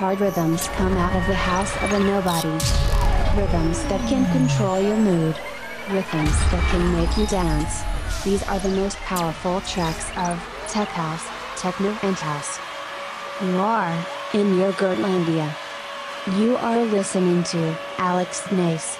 hard rhythms come out of the house of a nobody. Rhythms that can control your mood. Rhythms that can make you dance. These are the most powerful tracks of Tech House, Techno and House. You are in your Gertlandia. You are listening to Alex Nace.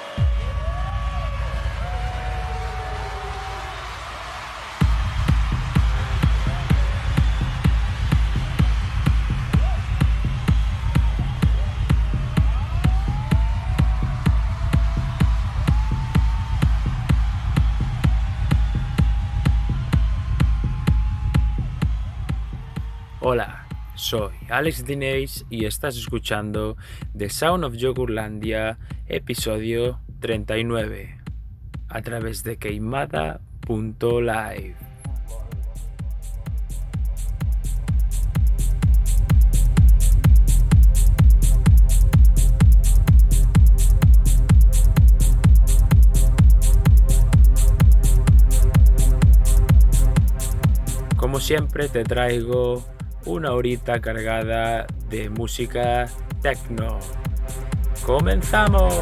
Alex Dineix y estás escuchando The Sound of Yogurlandia, episodio 39, a través de queimada.live. Como siempre te traigo una horita cargada de música techno. ¡Comenzamos!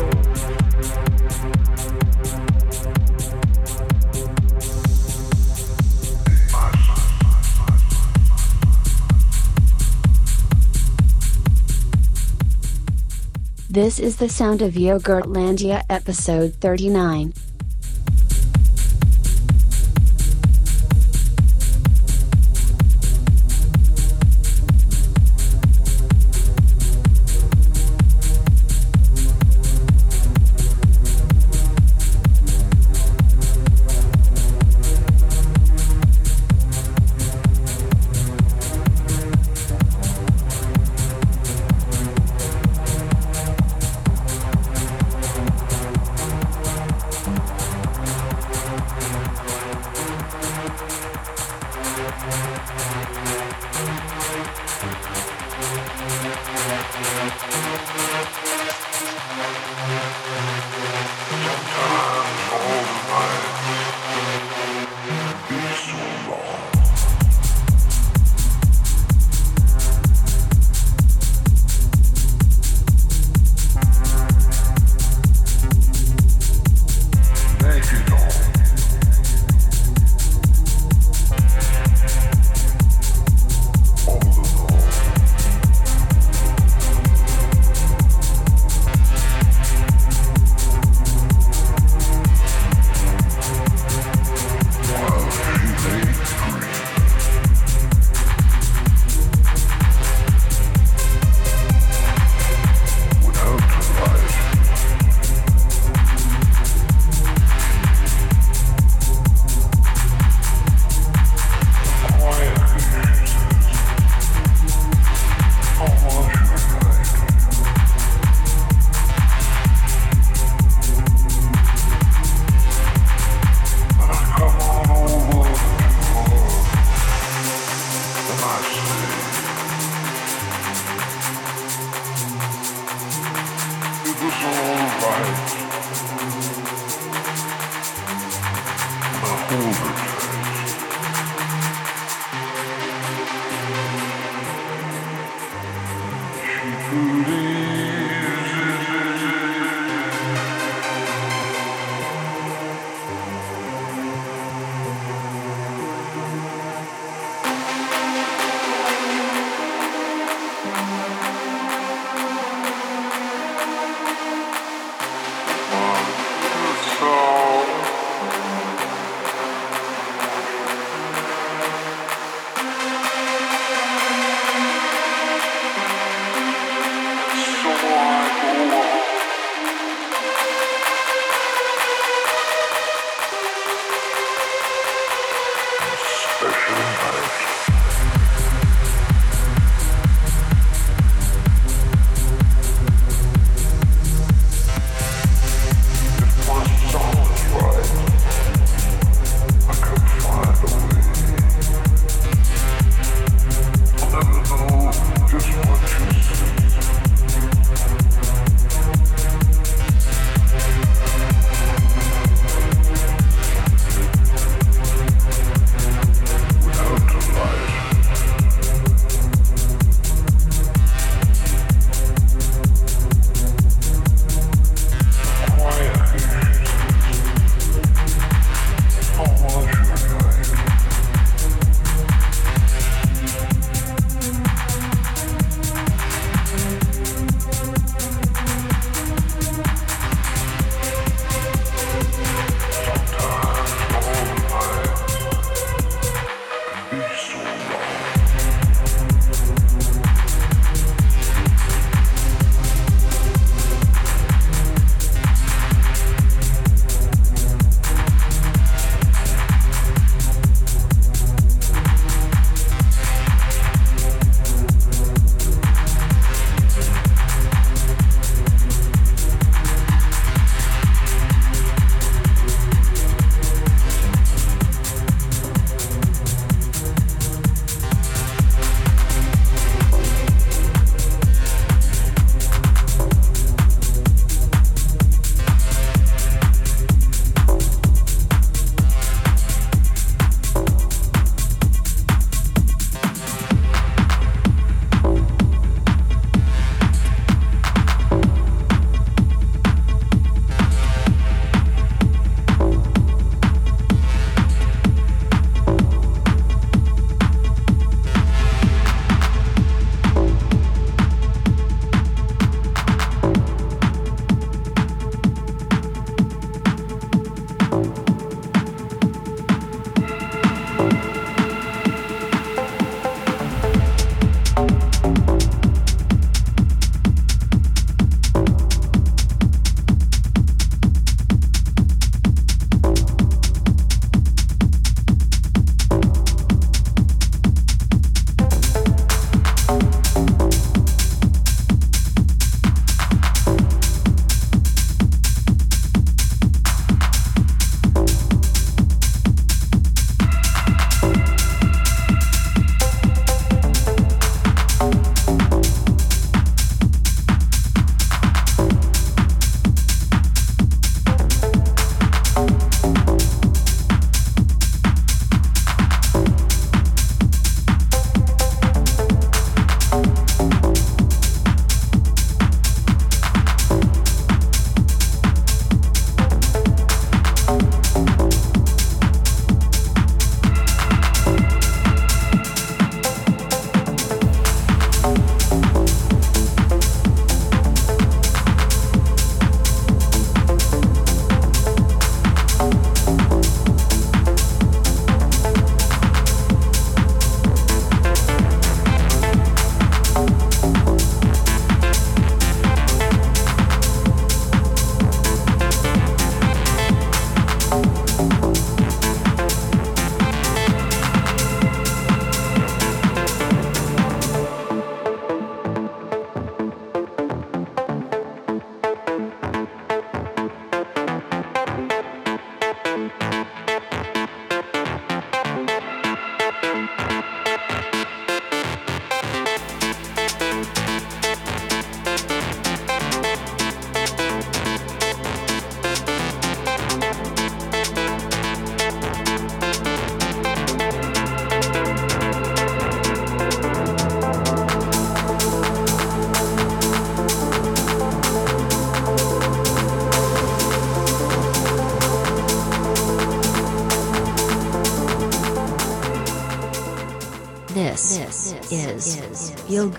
This is the sound of Yogurtlandia episode 39. food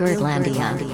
is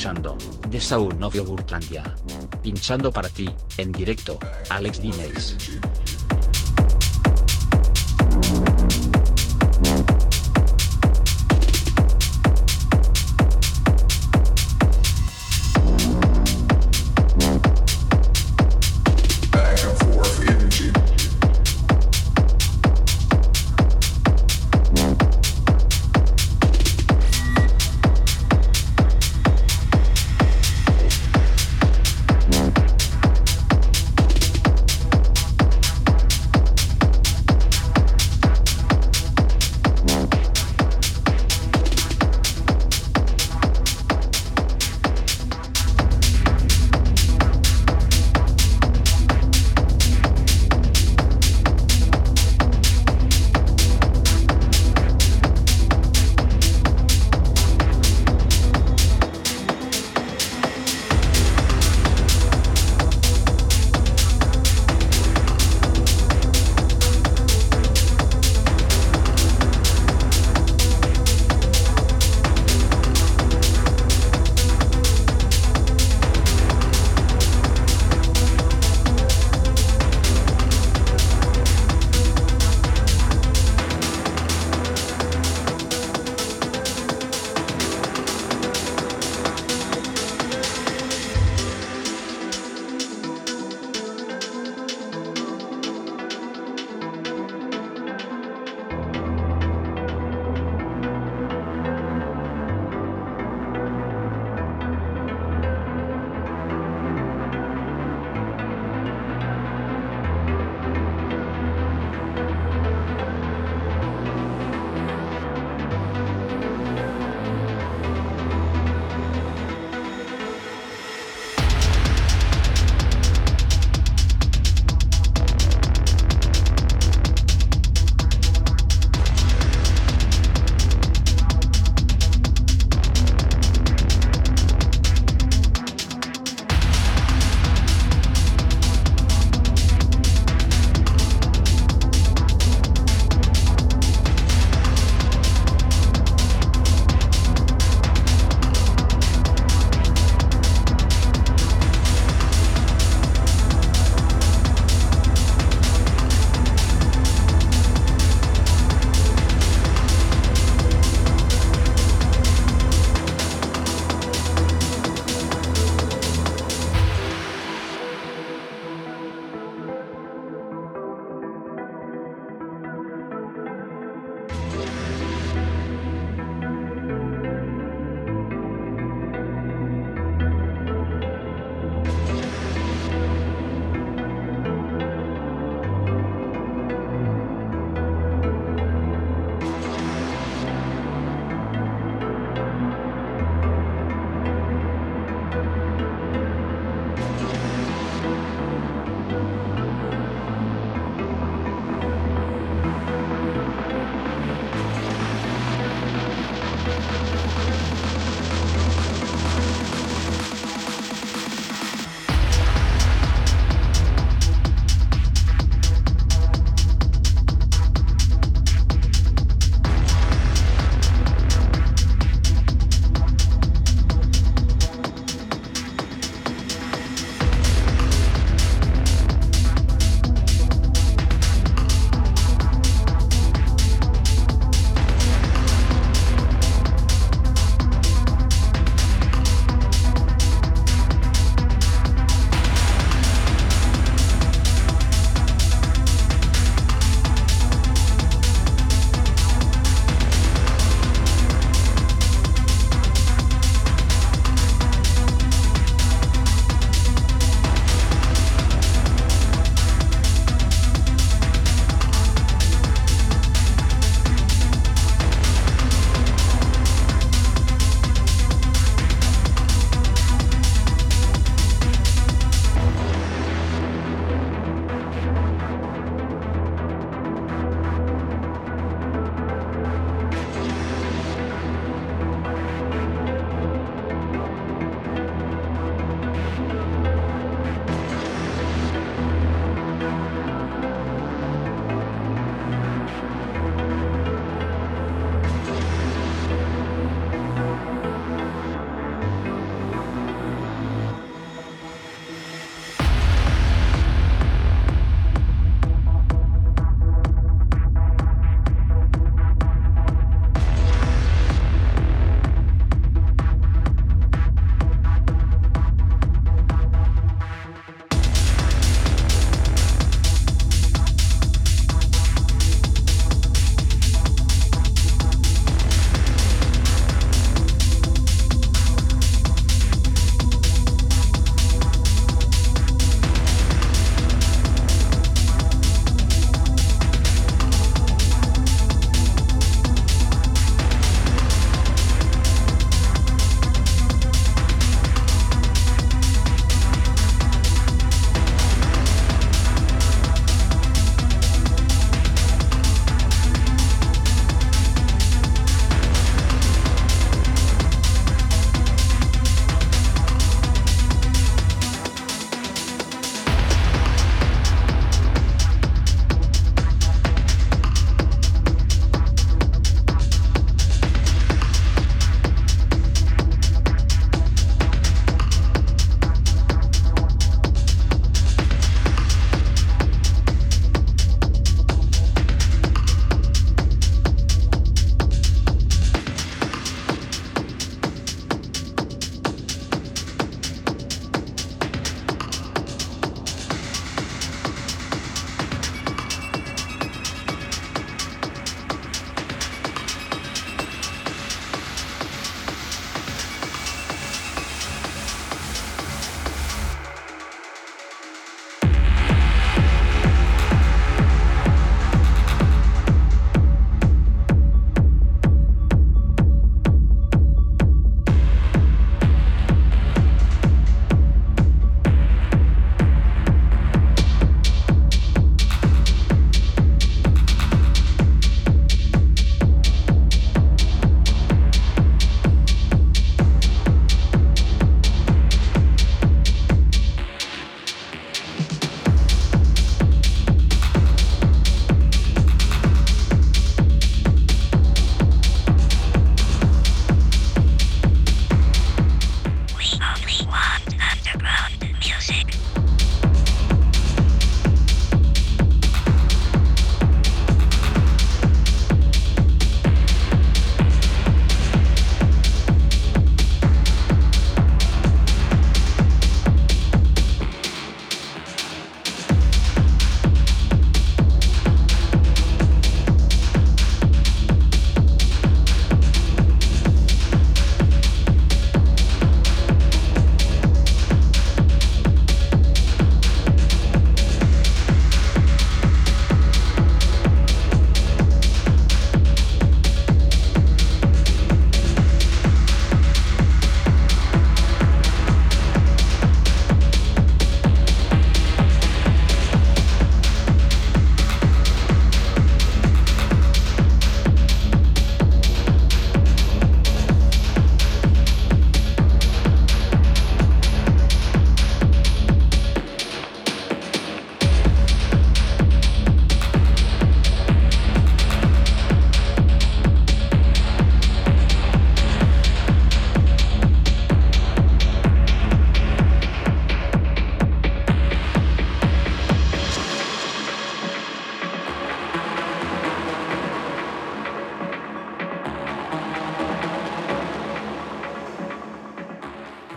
Escuchando The Sound of Yogurtlandia. Pinchando para ti, en directo, Alex Dines.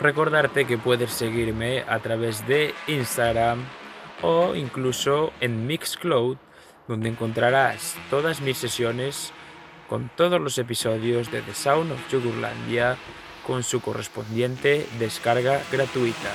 Recordarte que puedes seguirme a través de Instagram o incluso en Mixcloud, donde encontrarás todas mis sesiones con todos los episodios de The Sound of Jugurlandia con su correspondiente descarga gratuita.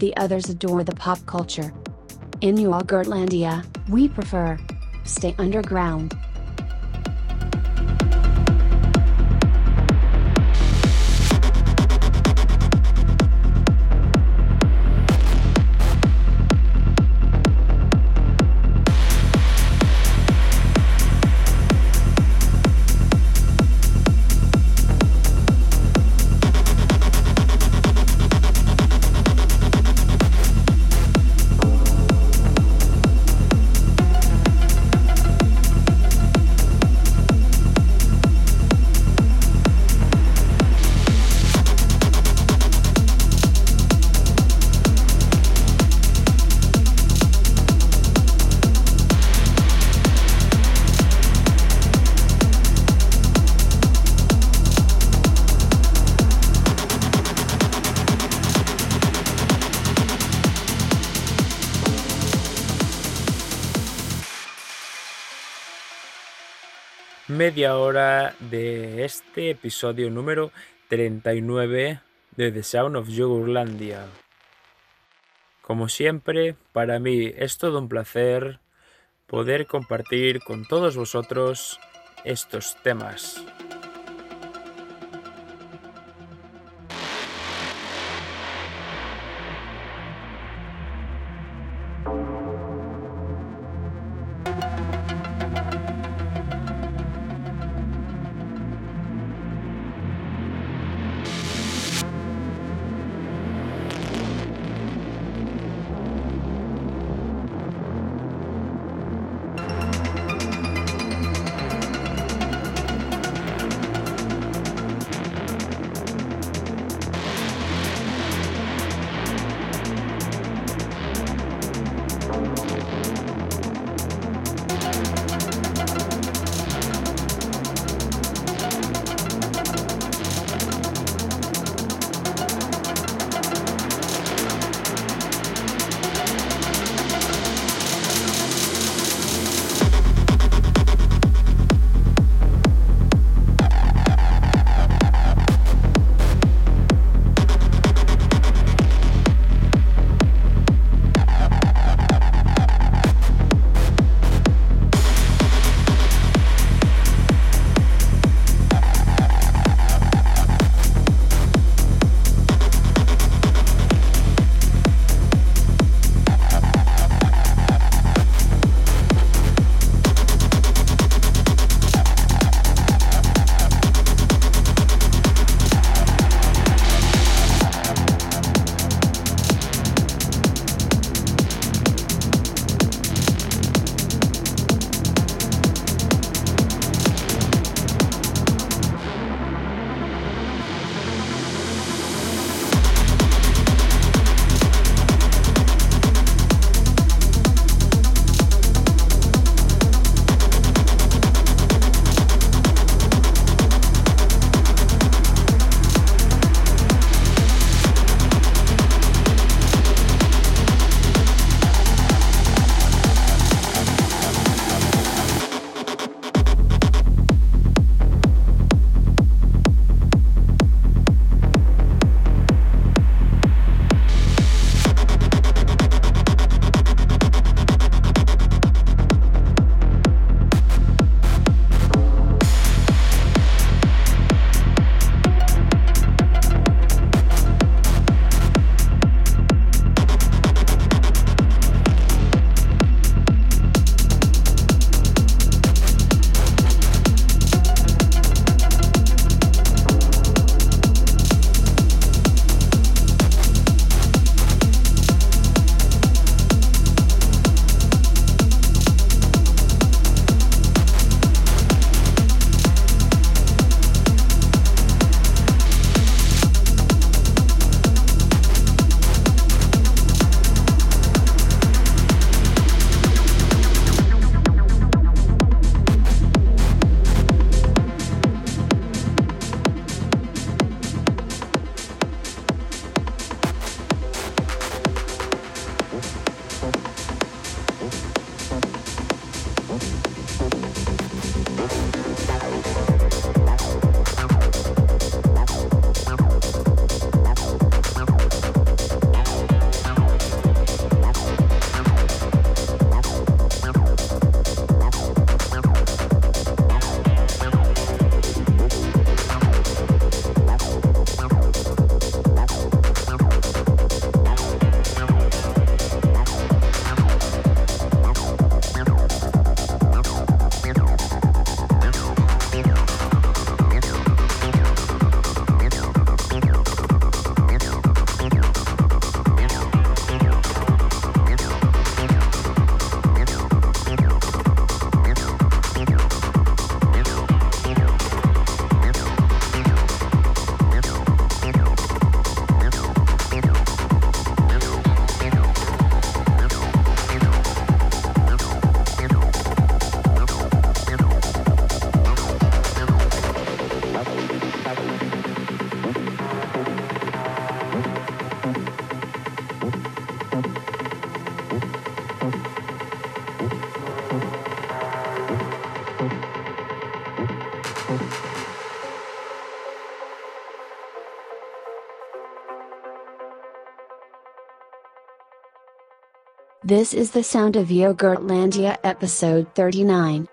The others adore the pop culture. In Yogurtlandia, we prefer stay underground. Media hora de este episodio número 39 de The Sound of Yogurlandia. Como siempre, para mí es todo un placer poder compartir con todos vosotros estos temas. This is the sound of Yogurtlandia episode 39.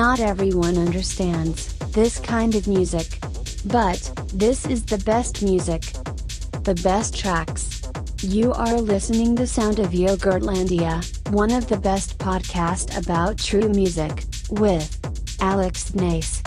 Not everyone understands this kind of music. But, this is the best music. The best tracks. You are listening the sound of Yogurtlandia, one of the best podcast about true music, with Alex Nace.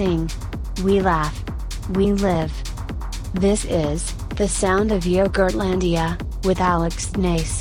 Sing. We laugh. We live. This is, The Sound of Yogurtlandia, with Alex Nace.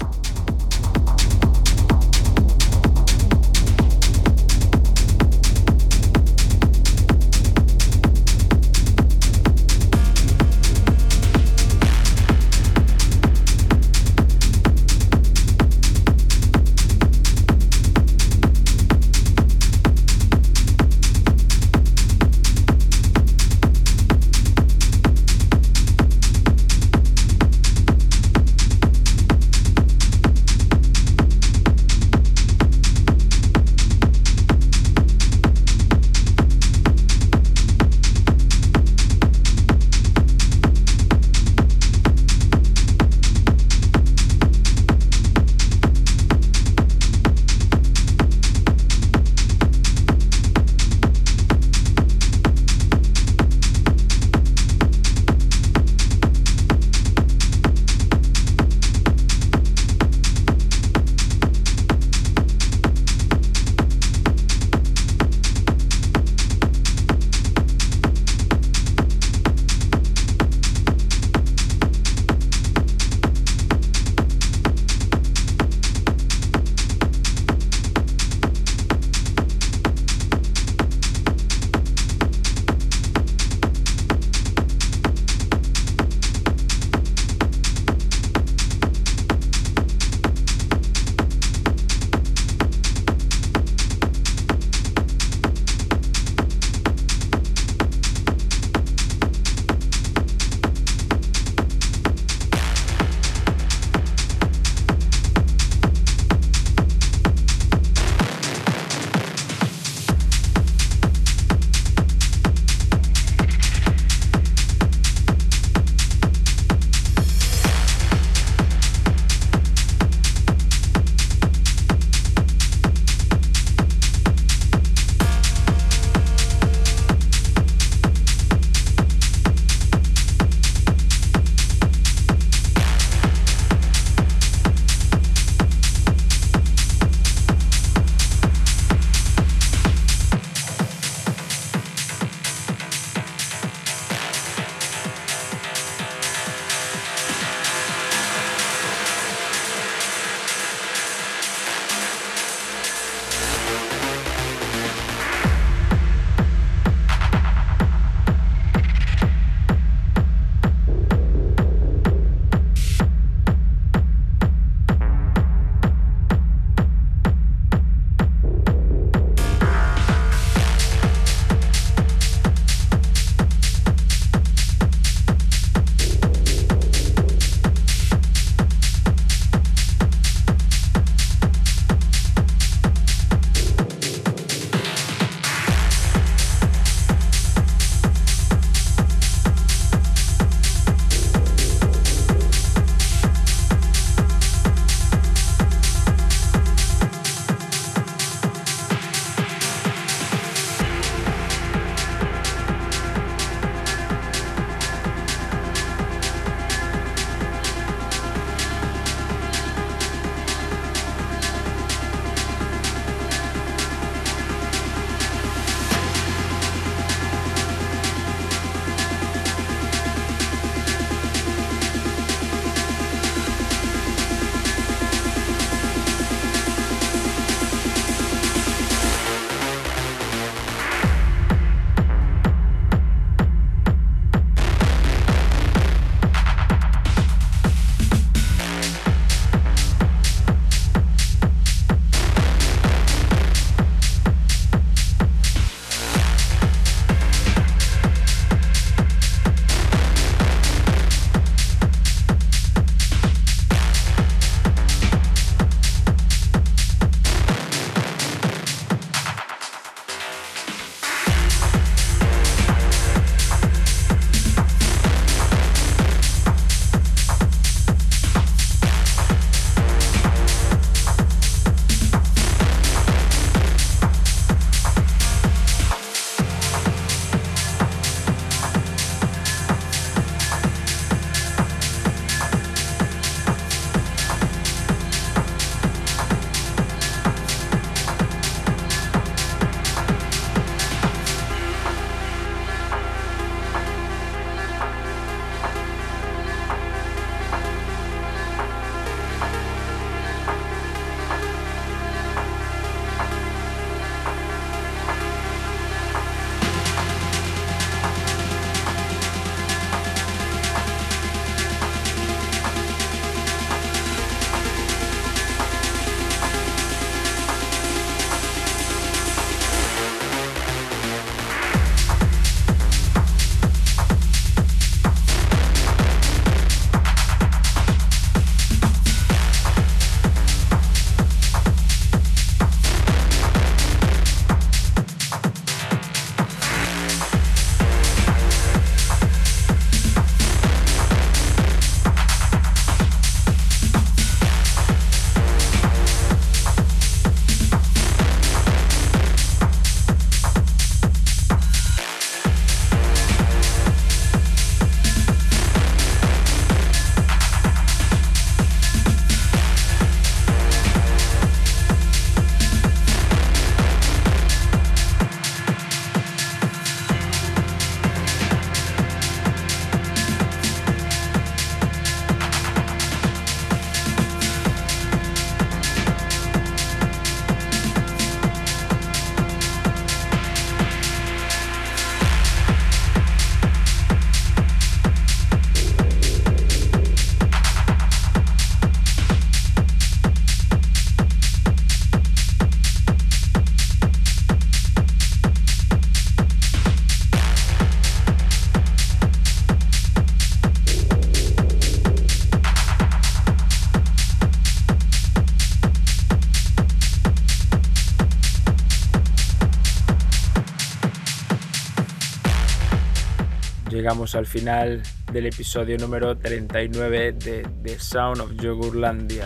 Llegamos al final del episodio número 39 de The Sound of Yogurlandia.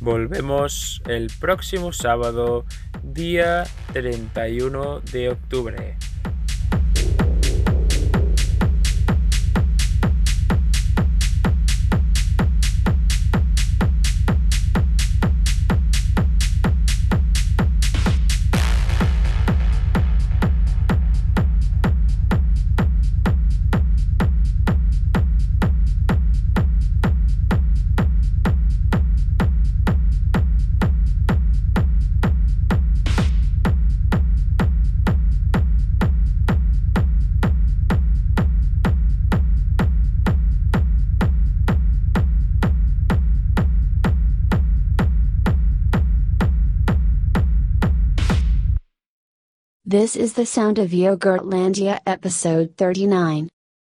Volvemos el próximo sábado, día 31 de octubre. This is the sound of Yogurtlandia episode 39.